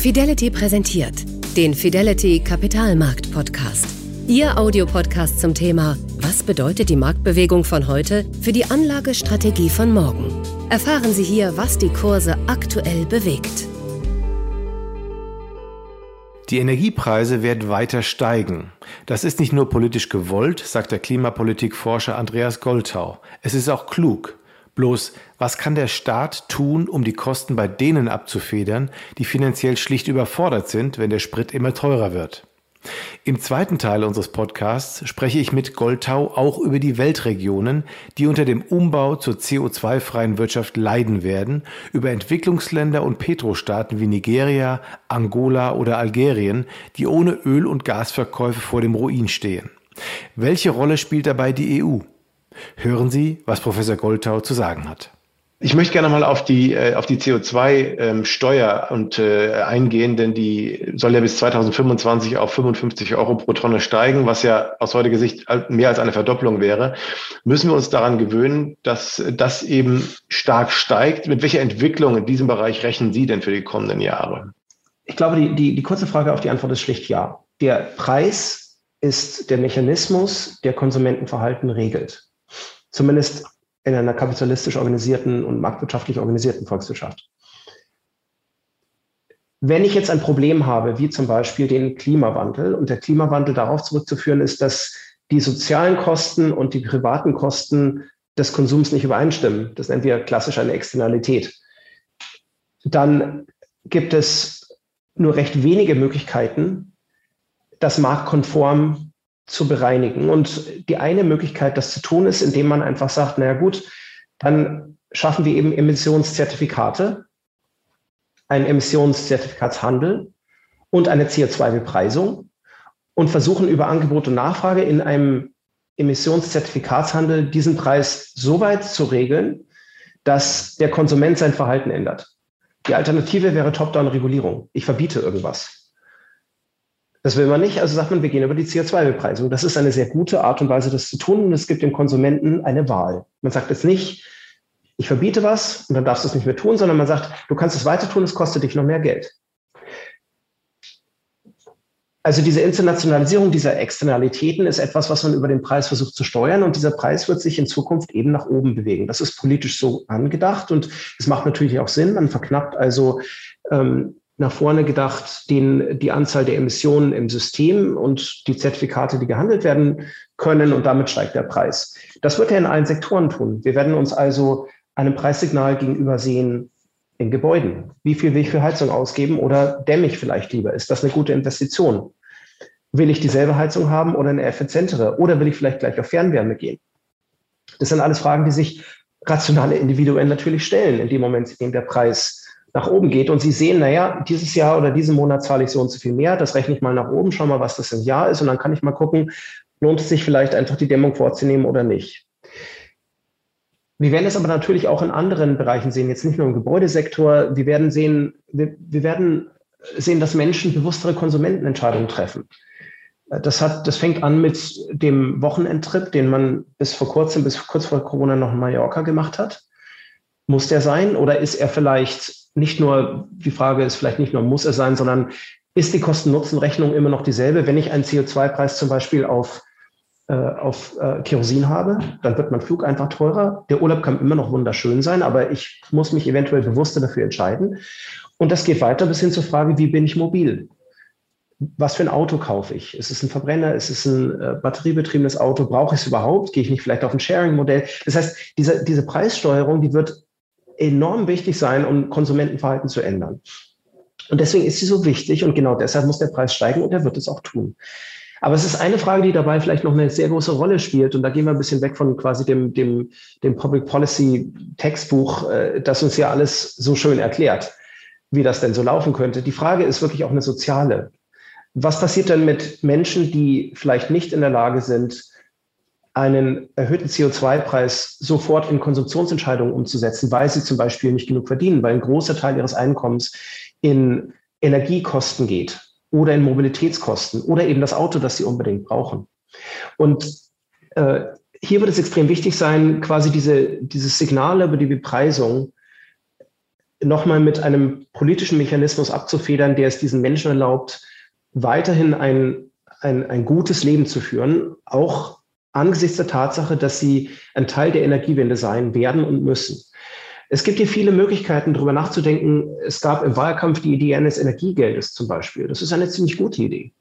Fidelity präsentiert den Fidelity Kapitalmarkt Podcast. Ihr Audiopodcast zum Thema Was bedeutet die Marktbewegung von heute für die Anlagestrategie von morgen? Erfahren Sie hier, was die Kurse aktuell bewegt. Die Energiepreise werden weiter steigen. Das ist nicht nur politisch gewollt, sagt der Klimapolitikforscher Andreas Goltau. Es ist auch klug. Bloß, was kann der Staat tun, um die Kosten bei denen abzufedern, die finanziell schlicht überfordert sind, wenn der Sprit immer teurer wird? Im zweiten Teil unseres Podcasts spreche ich mit Goltau auch über die Weltregionen, die unter dem Umbau zur CO2-freien Wirtschaft leiden werden, über Entwicklungsländer und Petrostaaten wie Nigeria, Angola oder Algerien, die ohne Öl- und Gasverkäufe vor dem Ruin stehen. Welche Rolle spielt dabei die EU? Hören Sie, was Professor Goltau zu sagen hat. Ich möchte gerne mal auf die, äh, auf die CO2-Steuer ähm, und äh, eingehen, denn die soll ja bis 2025 auf 55 Euro pro Tonne steigen, was ja aus heutiger Sicht mehr als eine Verdopplung wäre. Müssen wir uns daran gewöhnen, dass das eben stark steigt? Mit welcher Entwicklung in diesem Bereich rechnen Sie denn für die kommenden Jahre? Ich glaube, die, die, die kurze Frage auf die Antwort ist schlicht ja. Der Preis ist der Mechanismus, der Konsumentenverhalten regelt. Zumindest in einer kapitalistisch organisierten und marktwirtschaftlich organisierten Volkswirtschaft. Wenn ich jetzt ein Problem habe, wie zum Beispiel den Klimawandel, und der Klimawandel darauf zurückzuführen ist, dass die sozialen Kosten und die privaten Kosten des Konsums nicht übereinstimmen, das nennen wir klassisch eine Externalität, dann gibt es nur recht wenige Möglichkeiten, das marktkonform zu bereinigen. Und die eine Möglichkeit, das zu tun, ist, indem man einfach sagt, naja gut, dann schaffen wir eben Emissionszertifikate, einen Emissionszertifikatshandel und eine CO2-Bepreisung und versuchen über Angebot und Nachfrage in einem Emissionszertifikatshandel diesen Preis so weit zu regeln, dass der Konsument sein Verhalten ändert. Die Alternative wäre Top-Down-Regulierung. Ich verbiete irgendwas. Das will man nicht, also sagt man, wir gehen über die CO2-Bepreisung. Das ist eine sehr gute Art und Weise, das zu tun und es gibt dem Konsumenten eine Wahl. Man sagt jetzt nicht, ich verbiete was und dann darfst du es nicht mehr tun, sondern man sagt, du kannst es weiter tun, es kostet dich noch mehr Geld. Also diese Internationalisierung dieser Externalitäten ist etwas, was man über den Preis versucht zu steuern und dieser Preis wird sich in Zukunft eben nach oben bewegen. Das ist politisch so angedacht und es macht natürlich auch Sinn. Man verknappt also ähm, nach vorne gedacht den, die Anzahl der Emissionen im System und die Zertifikate, die gehandelt werden können und damit steigt der Preis. Das wird er in allen Sektoren tun. Wir werden uns also einem Preissignal gegenüber sehen in Gebäuden. Wie viel will ich für Heizung ausgeben oder dämme ich vielleicht lieber? Ist das eine gute Investition? Will ich dieselbe Heizung haben oder eine effizientere? Oder will ich vielleicht gleich auf Fernwärme gehen? Das sind alles Fragen, die sich rationale Individuen natürlich stellen, in dem Moment, in dem der Preis nach oben geht und Sie sehen, naja, dieses Jahr oder diesen Monat zahle ich so und so viel mehr, das rechne ich mal nach oben, schau mal, was das im Jahr ist und dann kann ich mal gucken, lohnt es sich vielleicht einfach die Dämmung vorzunehmen oder nicht. Wir werden es aber natürlich auch in anderen Bereichen sehen, jetzt nicht nur im Gebäudesektor. Wir werden sehen, wir, wir werden sehen, dass Menschen bewusstere Konsumentenentscheidungen treffen. Das hat, das fängt an mit dem Wochenendtrip, den man bis vor kurzem, bis kurz vor Corona noch in Mallorca gemacht hat. Muss der sein oder ist er vielleicht nicht nur, die Frage ist vielleicht nicht nur, muss er sein, sondern ist die Kosten-Nutzen-Rechnung immer noch dieselbe? Wenn ich einen CO2-Preis zum Beispiel auf, äh, auf äh, Kerosin habe, dann wird mein Flug einfach teurer. Der Urlaub kann immer noch wunderschön sein, aber ich muss mich eventuell bewusster dafür entscheiden. Und das geht weiter bis hin zur Frage, wie bin ich mobil? Was für ein Auto kaufe ich? Ist es ein Verbrenner? Ist es ein äh, batteriebetriebenes Auto? Brauche ich es überhaupt? Gehe ich nicht vielleicht auf ein Sharing-Modell? Das heißt, diese, diese Preissteuerung, die wird enorm wichtig sein, um Konsumentenverhalten zu ändern. Und deswegen ist sie so wichtig und genau deshalb muss der Preis steigen und er wird es auch tun. Aber es ist eine Frage, die dabei vielleicht noch eine sehr große Rolle spielt. Und da gehen wir ein bisschen weg von quasi dem, dem, dem Public Policy Textbuch, äh, das uns ja alles so schön erklärt, wie das denn so laufen könnte. Die Frage ist wirklich auch eine soziale. Was passiert denn mit Menschen, die vielleicht nicht in der Lage sind, einen erhöhten CO2-Preis sofort in Konsumtionsentscheidungen umzusetzen, weil sie zum Beispiel nicht genug verdienen, weil ein großer Teil ihres Einkommens in Energiekosten geht oder in Mobilitätskosten oder eben das Auto, das sie unbedingt brauchen. Und äh, hier wird es extrem wichtig sein, quasi diese, dieses Signal über die Bepreisung nochmal mit einem politischen Mechanismus abzufedern, der es diesen Menschen erlaubt, weiterhin ein, ein, ein gutes Leben zu führen, auch angesichts der Tatsache, dass sie ein Teil der Energiewende sein werden und müssen. Es gibt hier viele Möglichkeiten, darüber nachzudenken. Es gab im Wahlkampf die Idee eines Energiegeldes zum Beispiel. Das ist eine ziemlich gute Idee.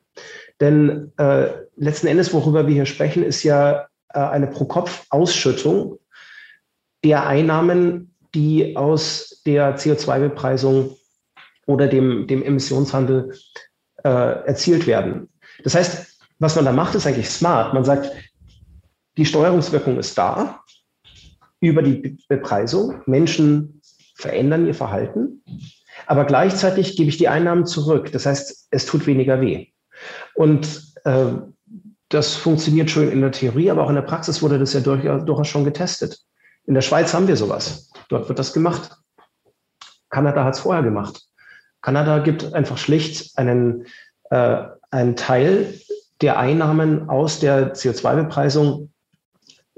Denn äh, letzten Endes, worüber wir hier sprechen, ist ja äh, eine Pro-Kopf-Ausschüttung der Einnahmen, die aus der CO2-Bepreisung oder dem, dem Emissionshandel äh, erzielt werden. Das heißt, was man da macht, ist eigentlich smart. Man sagt, die Steuerungswirkung ist da über die Bepreisung. Menschen verändern ihr Verhalten, aber gleichzeitig gebe ich die Einnahmen zurück. Das heißt, es tut weniger weh. Und äh, das funktioniert schön in der Theorie, aber auch in der Praxis wurde das ja durchaus schon getestet. In der Schweiz haben wir sowas. Dort wird das gemacht. Kanada hat es vorher gemacht. Kanada gibt einfach schlicht einen, äh, einen Teil der Einnahmen aus der CO2-Bepreisung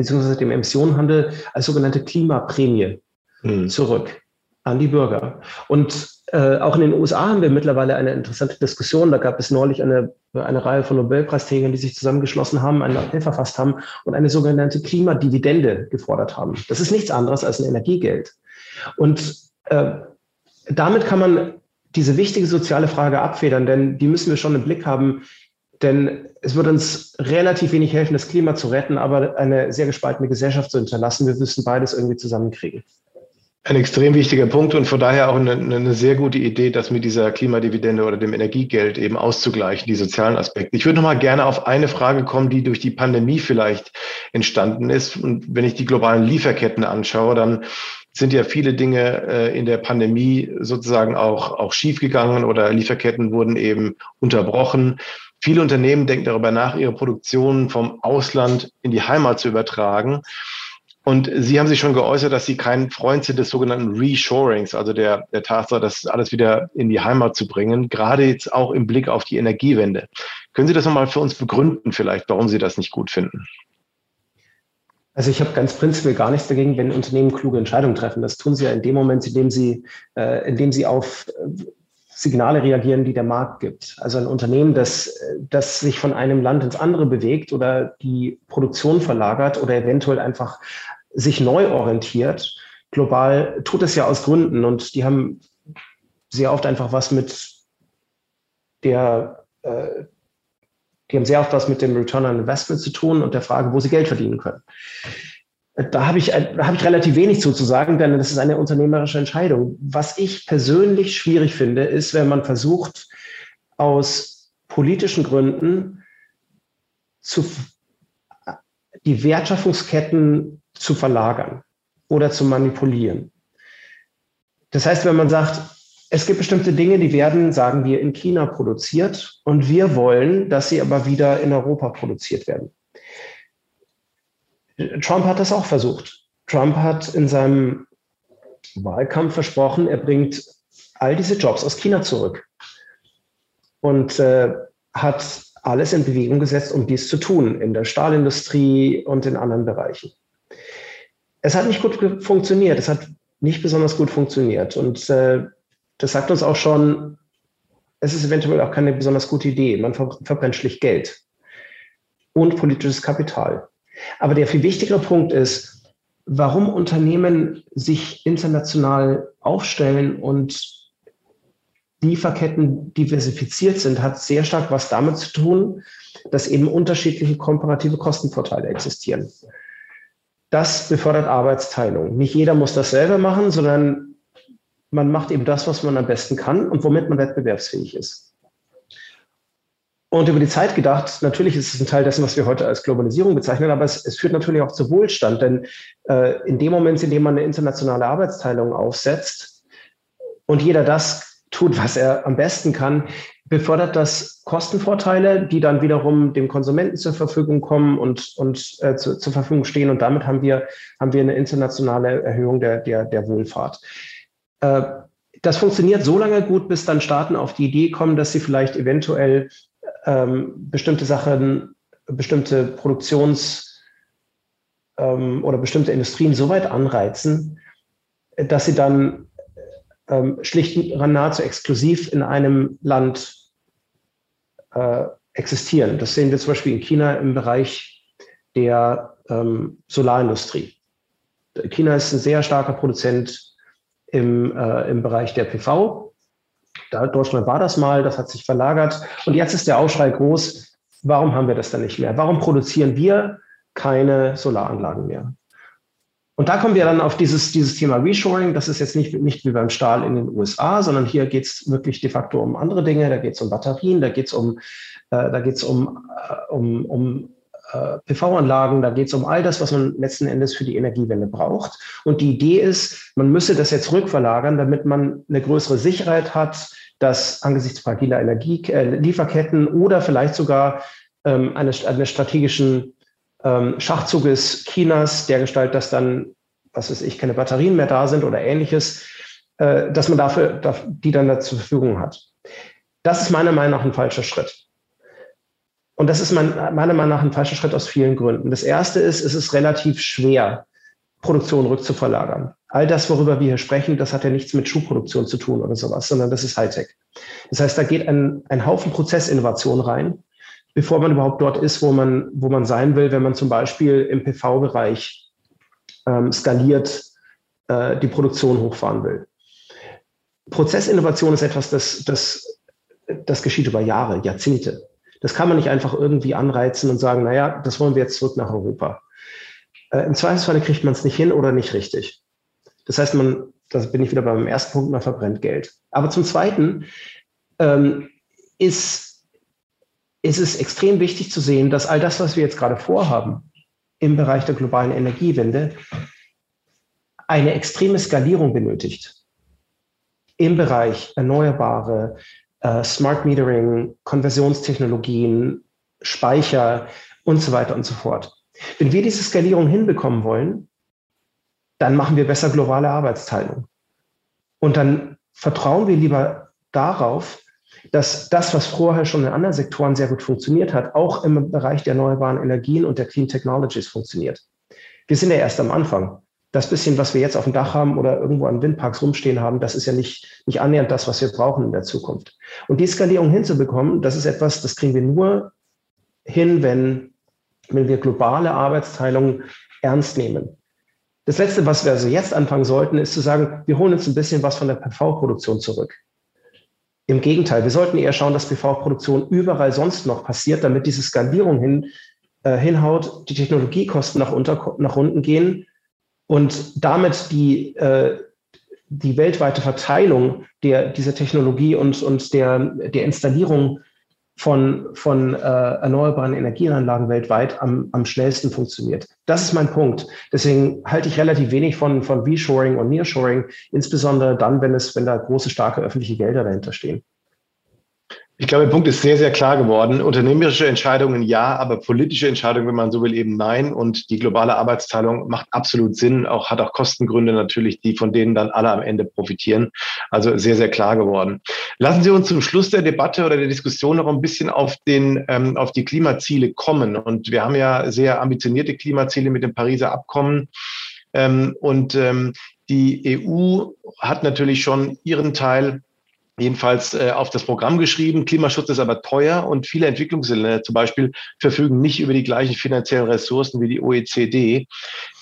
beziehungsweise dem Emissionenhandel als sogenannte Klimaprämie hm. zurück an die Bürger. Und äh, auch in den USA haben wir mittlerweile eine interessante Diskussion. Da gab es neulich eine, eine Reihe von Nobelpreisträgern, die sich zusammengeschlossen haben, einen Appell verfasst haben und eine sogenannte Klimadividende gefordert haben. Das ist nichts anderes als ein Energiegeld. Und äh, damit kann man diese wichtige soziale Frage abfedern, denn die müssen wir schon im Blick haben. Denn es wird uns relativ wenig helfen, das Klima zu retten, aber eine sehr gespaltene Gesellschaft zu hinterlassen. Wir müssen beides irgendwie zusammenkriegen. Ein extrem wichtiger Punkt und von daher auch eine, eine, sehr gute Idee, das mit dieser Klimadividende oder dem Energiegeld eben auszugleichen, die sozialen Aspekte. Ich würde noch mal gerne auf eine Frage kommen, die durch die Pandemie vielleicht entstanden ist. Und wenn ich die globalen Lieferketten anschaue, dann sind ja viele Dinge äh, in der Pandemie sozusagen auch, auch schiefgegangen oder Lieferketten wurden eben unterbrochen. Viele Unternehmen denken darüber nach, ihre Produktion vom Ausland in die Heimat zu übertragen. Und Sie haben sich schon geäußert, dass Sie kein Freund sind des sogenannten Reshorings, also der, der Tatsache, das alles wieder in die Heimat zu bringen, gerade jetzt auch im Blick auf die Energiewende. Können Sie das nochmal für uns begründen vielleicht, warum Sie das nicht gut finden? Also ich habe ganz prinzipiell gar nichts dagegen, wenn Unternehmen kluge Entscheidungen treffen. Das tun sie ja in dem Moment, in dem sie, äh, in dem sie auf Signale reagieren, die der Markt gibt. Also ein Unternehmen, das, das sich von einem Land ins andere bewegt oder die Produktion verlagert oder eventuell einfach sich neu orientiert, global, tut es ja aus Gründen und die haben sehr oft einfach was mit der, äh, die haben sehr oft was mit dem Return on Investment zu tun und der Frage, wo sie Geld verdienen können. Da habe ich, da habe ich relativ wenig zu, zu sagen, denn das ist eine unternehmerische Entscheidung. Was ich persönlich schwierig finde, ist, wenn man versucht, aus politischen Gründen zu, die Wertschöpfungsketten zu verlagern oder zu manipulieren. Das heißt, wenn man sagt, es gibt bestimmte Dinge, die werden, sagen wir, in China produziert und wir wollen, dass sie aber wieder in Europa produziert werden. Trump hat das auch versucht. Trump hat in seinem Wahlkampf versprochen, er bringt all diese Jobs aus China zurück und äh, hat alles in Bewegung gesetzt, um dies zu tun, in der Stahlindustrie und in anderen Bereichen. Es hat nicht gut funktioniert, es hat nicht besonders gut funktioniert und äh, das sagt uns auch schon, es ist eventuell auch keine besonders gute Idee. Man verbrennt schlicht Geld und politisches Kapital. Aber der viel wichtigere Punkt ist, warum Unternehmen sich international aufstellen und Lieferketten diversifiziert sind, hat sehr stark was damit zu tun, dass eben unterschiedliche komparative Kostenvorteile existieren. Das befördert Arbeitsteilung. Nicht jeder muss das selber machen, sondern man macht eben das, was man am besten kann und womit man wettbewerbsfähig ist. Und über die Zeit gedacht, natürlich ist es ein Teil dessen, was wir heute als Globalisierung bezeichnen, aber es, es führt natürlich auch zu Wohlstand, denn äh, in dem Moment, in dem man eine internationale Arbeitsteilung aufsetzt und jeder das tut, was er am besten kann, befördert das Kostenvorteile, die dann wiederum dem Konsumenten zur Verfügung kommen und, und äh, zu, zur Verfügung stehen. Und damit haben wir, haben wir eine internationale Erhöhung der, der, der Wohlfahrt. Äh, das funktioniert so lange gut, bis dann Staaten auf die Idee kommen, dass sie vielleicht eventuell ähm, bestimmte Sachen, bestimmte Produktions- ähm, oder bestimmte Industrien so weit anreizen, dass sie dann ähm, schlicht nahezu exklusiv in einem Land äh, existieren. Das sehen wir zum Beispiel in China im Bereich der ähm, Solarindustrie. China ist ein sehr starker Produzent im, äh, im Bereich der PV. Da, Deutschland war das mal, das hat sich verlagert. Und jetzt ist der Aufschrei groß, warum haben wir das dann nicht mehr? Warum produzieren wir keine Solaranlagen mehr? Und da kommen wir dann auf dieses, dieses Thema Reshoring. Das ist jetzt nicht, nicht wie beim Stahl in den USA, sondern hier geht es wirklich de facto um andere Dinge. Da geht es um Batterien, da geht es um, äh, da geht's um, äh, um, um äh, PV-Anlagen, da geht es um all das, was man letzten Endes für die Energiewende braucht. Und die Idee ist, man müsse das jetzt rückverlagern, damit man eine größere Sicherheit hat, dass angesichts fragiler Energielieferketten äh, oder vielleicht sogar ähm, eines, eines strategischen ähm, Schachzuges Chinas, der Gestalt, dass dann, was weiß ich, keine Batterien mehr da sind oder ähnliches, äh, dass man dafür, dafür, die dann da zur Verfügung hat. Das ist meiner Meinung nach ein falscher Schritt. Und das ist mein, meiner Meinung nach ein falscher Schritt aus vielen Gründen. Das erste ist, es ist relativ schwer, Produktion rückzuverlagern. All das, worüber wir hier sprechen, das hat ja nichts mit Schuhproduktion zu tun oder sowas, sondern das ist Hightech. Das heißt, da geht ein, ein Haufen Prozessinnovation rein, bevor man überhaupt dort ist, wo man, wo man sein will, wenn man zum Beispiel im PV-Bereich ähm, skaliert äh, die Produktion hochfahren will. Prozessinnovation ist etwas, das, das, das geschieht über Jahre, Jahrzehnte. Das kann man nicht einfach irgendwie anreizen und sagen, naja, das wollen wir jetzt zurück nach Europa. Äh, Im Zweifelsfall kriegt man es nicht hin oder nicht richtig. Das heißt, man, da bin ich wieder beim ersten Punkt, man verbrennt Geld. Aber zum Zweiten ähm, ist, ist es extrem wichtig zu sehen, dass all das, was wir jetzt gerade vorhaben im Bereich der globalen Energiewende, eine extreme Skalierung benötigt im Bereich erneuerbare, äh, Smart Metering, Konversionstechnologien, Speicher und so weiter und so fort. Wenn wir diese Skalierung hinbekommen wollen, dann machen wir besser globale Arbeitsteilung. Und dann vertrauen wir lieber darauf, dass das, was vorher schon in anderen Sektoren sehr gut funktioniert hat, auch im Bereich der erneuerbaren Energien und der Clean Technologies funktioniert. Wir sind ja erst am Anfang das bisschen, was wir jetzt auf dem Dach haben oder irgendwo an Windparks rumstehen haben, das ist ja nicht, nicht annähernd das, was wir brauchen in der Zukunft. Und die Skalierung hinzubekommen, das ist etwas, das kriegen wir nur hin, wenn, wenn wir globale Arbeitsteilung ernst nehmen. Das Letzte, was wir also jetzt anfangen sollten, ist zu sagen, wir holen uns ein bisschen was von der PV-Produktion zurück. Im Gegenteil, wir sollten eher schauen, dass PV-Produktion überall sonst noch passiert, damit diese Skalierung hin, äh, hinhaut, die Technologiekosten nach, unter, nach unten gehen und damit die, äh, die weltweite Verteilung der, dieser Technologie und, und der, der Installierung von, von äh, erneuerbaren Energieanlagen weltweit am, am schnellsten funktioniert. Das ist mein Punkt. Deswegen halte ich relativ wenig von, von Reshoring und Nearshoring, insbesondere dann, wenn es, wenn da große, starke öffentliche Gelder dahinter stehen. Ich glaube, der Punkt ist sehr, sehr klar geworden. Unternehmerische Entscheidungen ja, aber politische Entscheidungen, wenn man so will, eben nein. Und die globale Arbeitsteilung macht absolut Sinn, auch hat auch Kostengründe natürlich, die von denen dann alle am Ende profitieren. Also sehr, sehr klar geworden. Lassen Sie uns zum Schluss der Debatte oder der Diskussion noch ein bisschen auf den, ähm, auf die Klimaziele kommen. Und wir haben ja sehr ambitionierte Klimaziele mit dem Pariser Abkommen. Ähm, und ähm, die EU hat natürlich schon ihren Teil jedenfalls äh, auf das Programm geschrieben. Klimaschutz ist aber teuer und viele Entwicklungsländer zum Beispiel verfügen nicht über die gleichen finanziellen Ressourcen wie die OECD.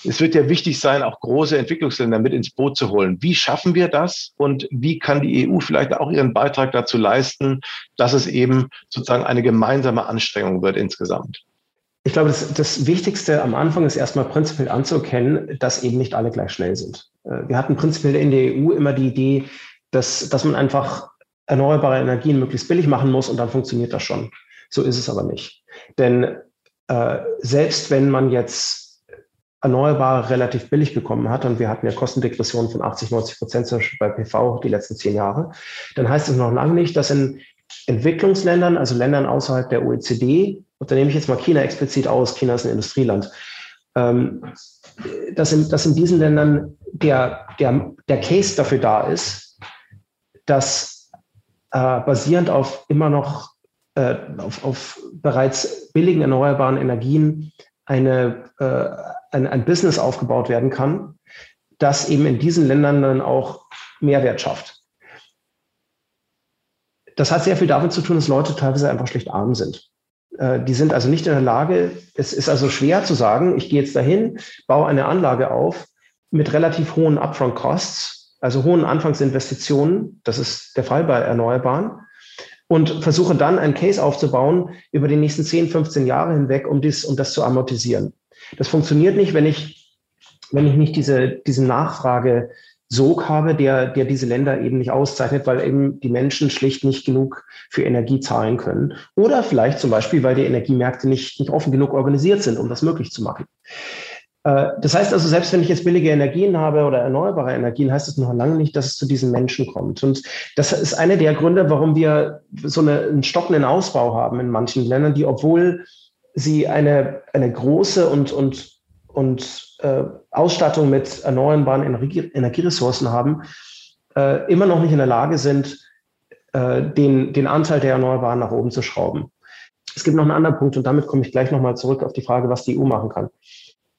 Es wird ja wichtig sein, auch große Entwicklungsländer mit ins Boot zu holen. Wie schaffen wir das und wie kann die EU vielleicht auch ihren Beitrag dazu leisten, dass es eben sozusagen eine gemeinsame Anstrengung wird insgesamt? Ich glaube, das, das Wichtigste am Anfang ist erstmal prinzipiell anzuerkennen, dass eben nicht alle gleich schnell sind. Äh, wir hatten prinzipiell in der EU immer die Idee, dass, dass man einfach erneuerbare Energien möglichst billig machen muss und dann funktioniert das schon. So ist es aber nicht. Denn äh, selbst wenn man jetzt Erneuerbare relativ billig bekommen hat, und wir hatten ja Kostendegressionen von 80, 90 Prozent zum Beispiel bei PV die letzten zehn Jahre, dann heißt es noch lange nicht, dass in Entwicklungsländern, also Ländern außerhalb der OECD, und da nehme ich jetzt mal China explizit aus, China ist ein Industrieland, ähm, dass, in, dass in diesen Ländern der, der, der Case dafür da ist, dass äh, basierend auf immer noch äh, auf, auf, bereits billigen erneuerbaren Energien eine, äh, ein, ein Business aufgebaut werden kann, das eben in diesen Ländern dann auch Mehrwert schafft. Das hat sehr viel damit zu tun, dass Leute teilweise einfach schlicht arm sind. Äh, die sind also nicht in der Lage, es ist also schwer zu sagen, ich gehe jetzt dahin, baue eine Anlage auf mit relativ hohen Upfront Costs, also hohen Anfangsinvestitionen, das ist der Fall bei Erneuerbaren, und versuche dann einen Case aufzubauen über die nächsten 10, 15 Jahre hinweg, um, dies, um das zu amortisieren. Das funktioniert nicht, wenn ich, wenn ich nicht diese, Nachfrage Sog habe, der, der diese Länder eben nicht auszeichnet, weil eben die Menschen schlicht nicht genug für Energie zahlen können. Oder vielleicht zum Beispiel, weil die Energiemärkte nicht, nicht offen genug organisiert sind, um das möglich zu machen. Äh, das heißt also, selbst wenn ich jetzt billige Energien habe oder erneuerbare Energien, heißt es noch lange nicht, dass es zu diesen Menschen kommt. Und das ist einer der Gründe, warum wir so eine, einen stockenden Ausbau haben in manchen Ländern, die, obwohl sie eine, eine große und, und und äh, Ausstattung mit erneuerbaren Energie Energieressourcen haben, äh, immer noch nicht in der Lage sind, äh, den, den Anteil der Erneuerbaren nach oben zu schrauben. Es gibt noch einen anderen Punkt und damit komme ich gleich nochmal zurück auf die Frage, was die EU machen kann.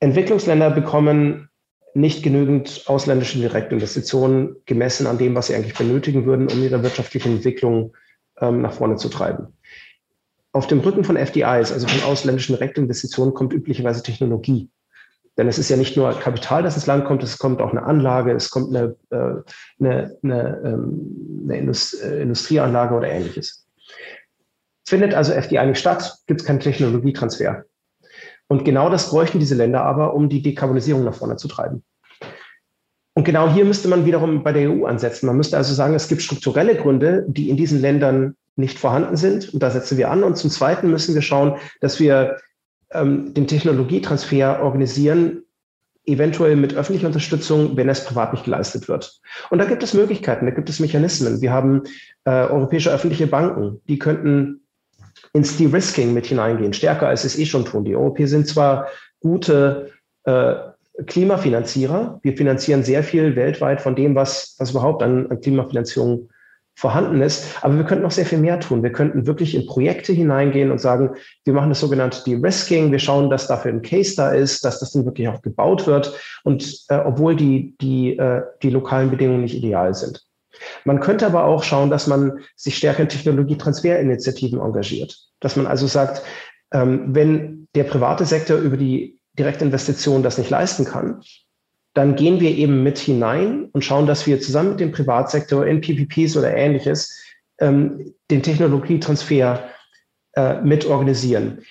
Entwicklungsländer bekommen nicht genügend ausländische Direktinvestitionen gemessen an dem, was sie eigentlich benötigen würden, um ihre wirtschaftliche Entwicklung ähm, nach vorne zu treiben. Auf dem Rücken von FDIs, also von ausländischen Direktinvestitionen, kommt üblicherweise Technologie. Denn es ist ja nicht nur Kapital, das ins Land kommt, es kommt auch eine Anlage, es kommt eine, äh, eine, eine, ähm, eine äh, Industrieanlage oder ähnliches. Findet also FDI nicht statt, gibt es keinen Technologietransfer. Und genau das bräuchten diese Länder aber, um die Dekarbonisierung nach vorne zu treiben. Und genau hier müsste man wiederum bei der EU ansetzen. Man müsste also sagen, es gibt strukturelle Gründe, die in diesen Ländern nicht vorhanden sind. Und da setzen wir an. Und zum Zweiten müssen wir schauen, dass wir ähm, den Technologietransfer organisieren, eventuell mit öffentlicher Unterstützung, wenn es privat nicht geleistet wird. Und da gibt es Möglichkeiten, da gibt es Mechanismen. Wir haben äh, europäische öffentliche Banken, die könnten ins De-Risking mit hineingehen, stärker als es eh schon tun. Die Europäer sind zwar gute äh, Klimafinanzierer, wir finanzieren sehr viel weltweit von dem, was, was überhaupt an, an Klimafinanzierung vorhanden ist. Aber wir könnten noch sehr viel mehr tun. Wir könnten wirklich in Projekte hineingehen und sagen, wir machen das sogenannte De-Risking. Wir schauen, dass dafür ein Case da ist, dass das dann wirklich auch gebaut wird. Und äh, obwohl die, die, äh, die lokalen Bedingungen nicht ideal sind. Man könnte aber auch schauen, dass man sich stärker in Technologietransferinitiativen engagiert. Dass man also sagt, ähm, wenn der private Sektor über die Direktinvestition das nicht leisten kann, dann gehen wir eben mit hinein und schauen, dass wir zusammen mit dem Privatsektor in PPPs oder ähnliches ähm, den Technologietransfer äh, mit organisieren.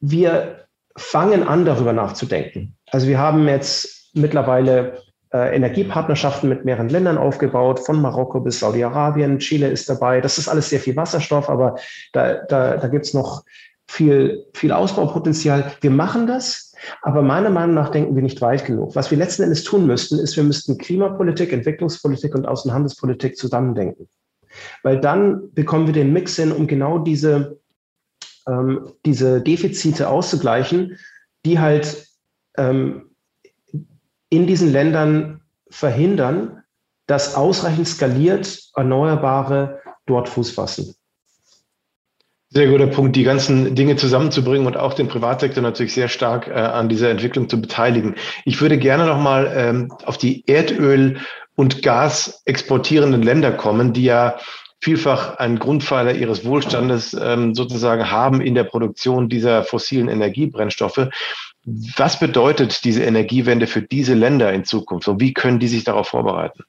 Wir fangen an, darüber nachzudenken. Also wir haben jetzt mittlerweile äh, Energiepartnerschaften mit mehreren Ländern aufgebaut, von Marokko bis Saudi-Arabien, Chile ist dabei. Das ist alles sehr viel Wasserstoff, aber da, da, da gibt es noch viel, viel Ausbaupotenzial. Wir machen das, aber meiner Meinung nach denken wir nicht weit genug. Was wir letzten Endes tun müssten, ist, wir müssten Klimapolitik, Entwicklungspolitik und Außenhandelspolitik zusammendenken. Weil dann bekommen wir den Mix hin, um genau diese, ähm, diese Defizite auszugleichen, die halt ähm, in diesen Ländern verhindern, dass ausreichend skaliert Erneuerbare dort Fuß fassen. Sehr guter Punkt, die ganzen Dinge zusammenzubringen und auch den Privatsektor natürlich sehr stark äh, an dieser Entwicklung zu beteiligen. Ich würde gerne nochmal ähm, auf die Erdöl- und Gas exportierenden Länder kommen, die ja vielfach einen Grundpfeiler ihres Wohlstandes ähm, sozusagen haben in der Produktion dieser fossilen Energiebrennstoffe. Was bedeutet diese Energiewende für diese Länder in Zukunft und wie können die sich darauf vorbereiten?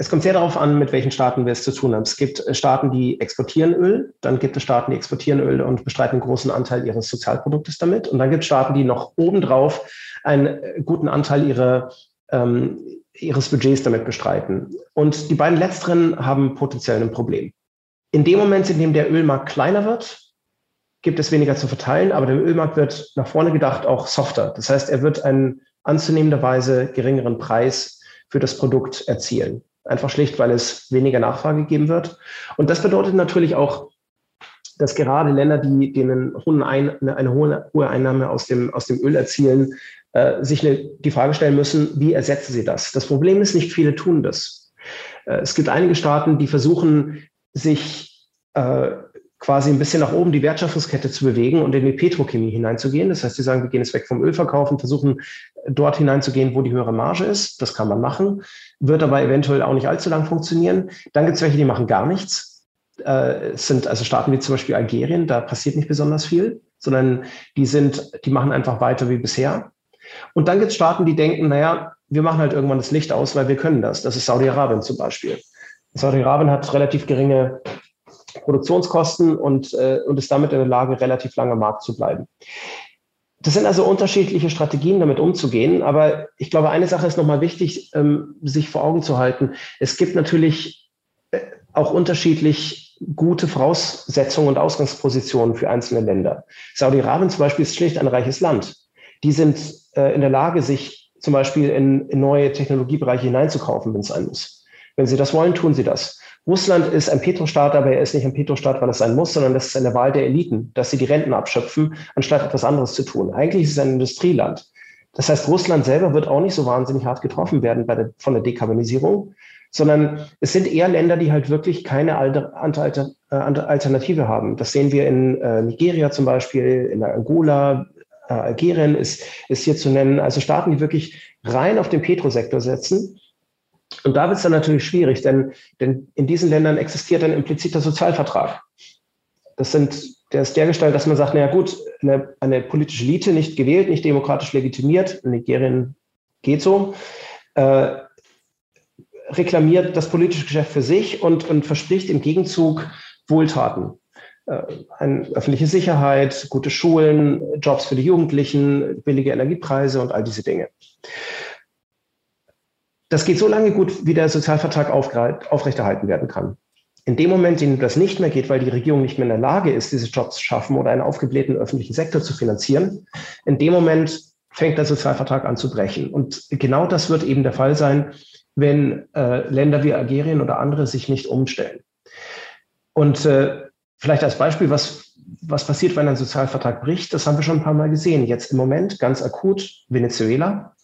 Es kommt sehr darauf an, mit welchen Staaten wir es zu tun haben. Es gibt äh, Staaten, die exportieren Öl, dann gibt es Staaten, die exportieren Öl und bestreiten einen großen Anteil ihres Sozialproduktes damit. Und dann gibt es Staaten, die noch obendrauf einen äh, guten Anteil ihrer, ähm, ihres Budgets damit bestreiten. Und die beiden letzteren haben potenziell ein Problem. In dem Moment, in dem der Ölmarkt kleiner wird, gibt es weniger zu verteilen, aber der Ölmarkt wird nach vorne gedacht auch softer. Das heißt, er wird einen anzunehmenderweise geringeren Preis für das Produkt erzielen. Einfach schlicht, weil es weniger Nachfrage geben wird. Und das bedeutet natürlich auch, dass gerade Länder, die denen eine, eine hohe, hohe Einnahme aus dem, aus dem Öl erzielen, äh, sich eine, die Frage stellen müssen, wie ersetzen sie das? Das Problem ist nicht, viele tun das. Äh, es gibt einige Staaten, die versuchen, sich äh, quasi ein bisschen nach oben die Wertschöpfungskette zu bewegen und in die Petrochemie hineinzugehen. Das heißt, sie sagen, wir gehen jetzt weg vom Ölverkauf und versuchen dort hineinzugehen, wo die höhere Marge ist. Das kann man machen, wird aber eventuell auch nicht allzu lang funktionieren. Dann gibt es welche, die machen gar nichts. äh, sind also Staaten wie zum Beispiel Algerien, da passiert nicht besonders viel, sondern die sind, die machen einfach weiter wie bisher. Und dann gibt es Staaten, die denken, naja, wir machen halt irgendwann das Licht aus, weil wir können das. Das ist Saudi-Arabien zum Beispiel. Saudi-Arabien hat relativ geringe Produktionskosten und, äh, und ist damit in der Lage, relativ lange am Markt zu bleiben. Das sind also unterschiedliche Strategien, damit umzugehen. Aber ich glaube, eine Sache ist nochmal wichtig, ähm, sich vor Augen zu halten. Es gibt natürlich äh, auch unterschiedlich gute Voraussetzungen und Ausgangspositionen für einzelne Länder. Saudi-Arabien zum Beispiel ist schlicht ein reiches Land. Die sind äh, in der Lage, sich zum Beispiel in, in neue Technologiebereiche hineinzukaufen, wenn es sein muss. Wenn sie das wollen, tun sie das. Russland ist ein Petrostaat, aber er ist nicht ein Petrostaat, weil es sein muss, sondern das ist eine Wahl der Eliten, dass sie die Renten abschöpfen, anstatt etwas anderes zu tun. Eigentlich ist es ein Industrieland. Das heißt, Russland selber wird auch nicht so wahnsinnig hart getroffen werden der, von der Dekarbonisierung, sondern es sind eher Länder, die halt wirklich keine äh, Alternative haben. Das sehen wir in äh, Nigeria zum Beispiel, in Angola, äh, Algerien ist, ist hier zu nennen. Also Staaten, die wirklich rein auf den Petrosektor setzen und da wird es dann natürlich schwierig, denn, denn in diesen Ländern existiert ein impliziter Sozialvertrag. Das sind, der ist dergestalt, dass man sagt, naja gut, eine, eine politische Elite, nicht gewählt, nicht demokratisch legitimiert, in Nigerien geht so, äh, reklamiert das politische Geschäft für sich und, und verspricht im Gegenzug Wohltaten. Äh, eine öffentliche Sicherheit, gute Schulen, Jobs für die Jugendlichen, billige Energiepreise und all diese Dinge. Das geht so lange gut, wie der Sozialvertrag aufrechterhalten werden kann. In dem Moment, in dem das nicht mehr geht, weil die Regierung nicht mehr in der Lage ist, diese Jobs zu schaffen oder einen aufgeblähten öffentlichen Sektor zu finanzieren, in dem Moment fängt der Sozialvertrag an zu brechen. Und genau das wird eben der Fall sein, wenn äh, Länder wie Algerien oder andere sich nicht umstellen. Und äh, vielleicht als Beispiel, was, was passiert, wenn ein Sozialvertrag bricht, das haben wir schon ein paar Mal gesehen. Jetzt im Moment ganz akut Venezuela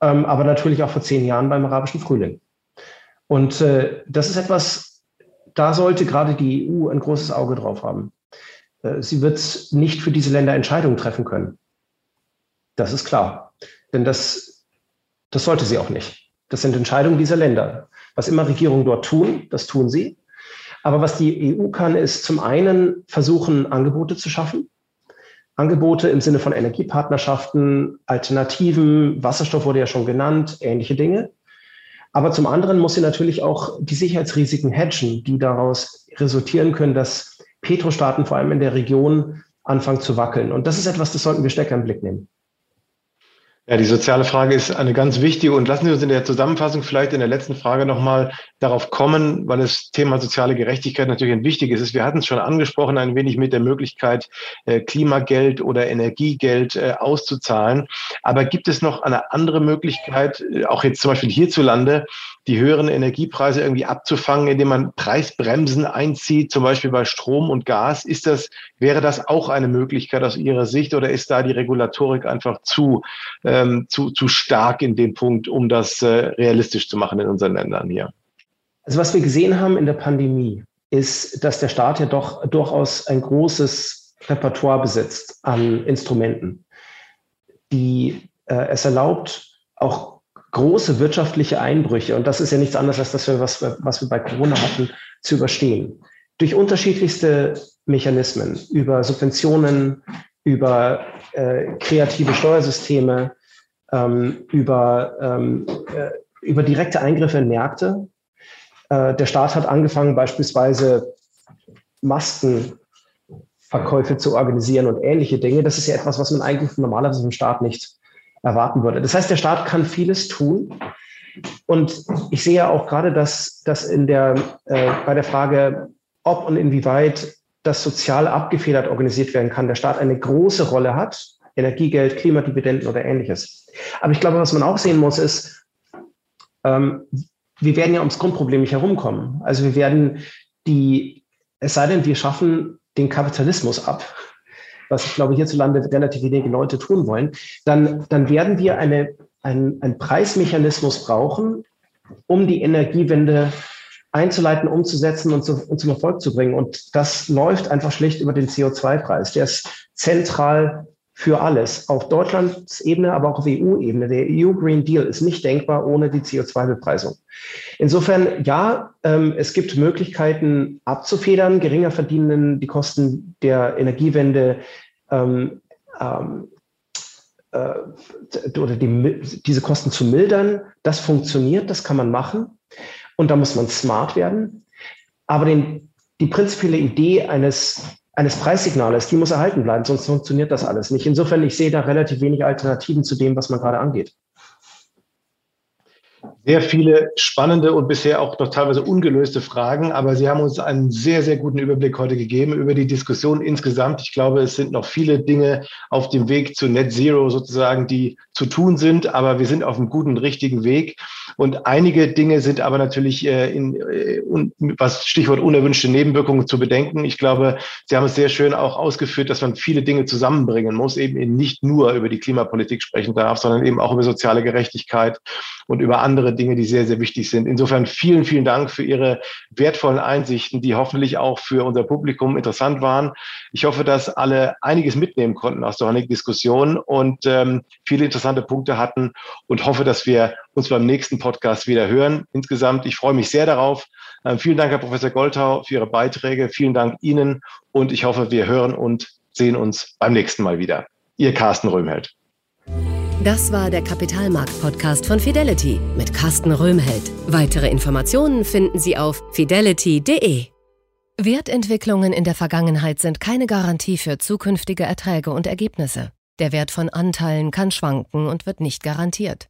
ähm, aber natürlich auch vor zehn Jahren beim arabischen Frühling. Und äh, das ist etwas, da sollte gerade die EU ein großes Auge drauf haben. Äh, sie wird nicht für diese Länder Entscheidungen treffen können. Das ist klar. Denn das, das sollte sie auch nicht. Das sind Entscheidungen dieser Länder. Was immer Regierungen dort tun, das tun sie. Aber was die EU kann, ist zum einen versuchen, Angebote zu schaffen, Angebote im Sinne von Energiepartnerschaften, Alternativen, Wasserstoff wurde ja schon genannt, ähnliche Dinge. Aber zum anderen muss sie natürlich auch die Sicherheitsrisiken hedgen, die daraus resultieren können, dass Petrostaaten vor allem in der Region anfangen zu wackeln. Und das ist etwas, das sollten wir stärker im Blick nehmen. Ja, die soziale Frage ist eine ganz wichtige und lassen Sie uns in der Zusammenfassung vielleicht in der letzten Frage nochmal darauf kommen, weil das Thema soziale Gerechtigkeit natürlich ein wichtiges ist. Wir hatten es schon angesprochen, ein wenig mit der Möglichkeit, äh, Klimageld oder Energiegeld äh, auszuzahlen. Aber gibt es noch eine andere Möglichkeit, äh, auch jetzt zum Beispiel hierzulande, die höheren Energiepreise irgendwie abzufangen, indem man Preisbremsen einzieht, zum Beispiel bei Strom und Gas? Ist das, wäre das auch eine Möglichkeit aus Ihrer Sicht oder ist da die Regulatorik einfach zu, ähm, zu, zu stark in dem Punkt, um das äh, realistisch zu machen in unseren Ländern hier? Also was wir gesehen haben in der Pandemie, ist, dass der Staat ja doch durchaus ein großes Repertoire besitzt an Instrumenten, die äh, es erlaubt, auch große wirtschaftliche Einbrüche, und das ist ja nichts anderes als das, was, was wir bei Corona hatten, zu überstehen. Durch unterschiedlichste Mechanismen, über Subventionen, über äh, kreative Steuersysteme, ähm, über, ähm, äh, über direkte Eingriffe in Märkte. Äh, der Staat hat angefangen, beispielsweise Maskenverkäufe zu organisieren und ähnliche Dinge. Das ist ja etwas, was man eigentlich normalerweise vom Staat nicht erwarten würde. Das heißt, der Staat kann vieles tun. Und ich sehe auch gerade, dass, dass in der, äh, bei der Frage, ob und inwieweit das sozial abgefedert organisiert werden kann, der Staat eine große Rolle hat, Energiegeld, Klimadividenden oder ähnliches. Aber ich glaube, was man auch sehen muss, ist, ähm, wir werden ja ums Grundproblem nicht herumkommen. Also wir werden die, es sei denn, wir schaffen den Kapitalismus ab, was ich glaube hierzulande relativ wenige Leute tun wollen, dann, dann werden wir eine, einen, einen Preismechanismus brauchen, um die Energiewende einzuleiten, umzusetzen und, zu, und zum Erfolg zu bringen. Und das läuft einfach schlicht über den CO2-Preis. Der ist zentral für alles, auf Deutschlands Ebene, aber auch auf EU-Ebene. Der EU Green Deal ist nicht denkbar ohne die CO2-Bepreisung. Insofern, ja, ähm, es gibt Möglichkeiten abzufedern, geringer verdienen die Kosten der Energiewende ähm, ähm, äh, oder die, diese Kosten zu mildern. Das funktioniert, das kann man machen. Und da muss man smart werden. Aber den, die prinzipielle Idee eines eines Preissignales, die muss erhalten bleiben, sonst funktioniert das alles nicht. Insofern, ich sehe da relativ wenig Alternativen zu dem, was man gerade angeht sehr viele spannende und bisher auch noch teilweise ungelöste Fragen, aber Sie haben uns einen sehr, sehr guten Überblick heute gegeben über die Diskussion insgesamt. Ich glaube, es sind noch viele Dinge auf dem Weg zu Net Zero sozusagen, die zu tun sind, aber wir sind auf einem guten, richtigen Weg. Und einige Dinge sind aber natürlich äh, in, äh, was Stichwort unerwünschte Nebenwirkungen zu bedenken. Ich glaube, Sie haben es sehr schön auch ausgeführt, dass man viele Dinge zusammenbringen muss, eben nicht nur über die Klimapolitik sprechen darf, sondern eben auch über soziale Gerechtigkeit und über andere Dinge, die sehr, sehr wichtig sind. Insofern vielen, vielen Dank für Ihre wertvollen Einsichten, die hoffentlich auch für unser Publikum interessant waren. Ich hoffe, dass alle einiges mitnehmen konnten aus der Honig-Diskussion und ähm, viele interessante Punkte hatten und hoffe, dass wir uns beim nächsten Podcast wieder hören. Insgesamt, ich freue mich sehr darauf. Ähm, vielen Dank, Herr Professor Goldhau, für Ihre Beiträge. Vielen Dank Ihnen und ich hoffe, wir hören und sehen uns beim nächsten Mal wieder. Ihr Carsten Röhmheld. Das war der Kapitalmarkt-Podcast von Fidelity mit Carsten Röhmheld. Weitere Informationen finden Sie auf fidelity.de. Wertentwicklungen in der Vergangenheit sind keine Garantie für zukünftige Erträge und Ergebnisse. Der Wert von Anteilen kann schwanken und wird nicht garantiert.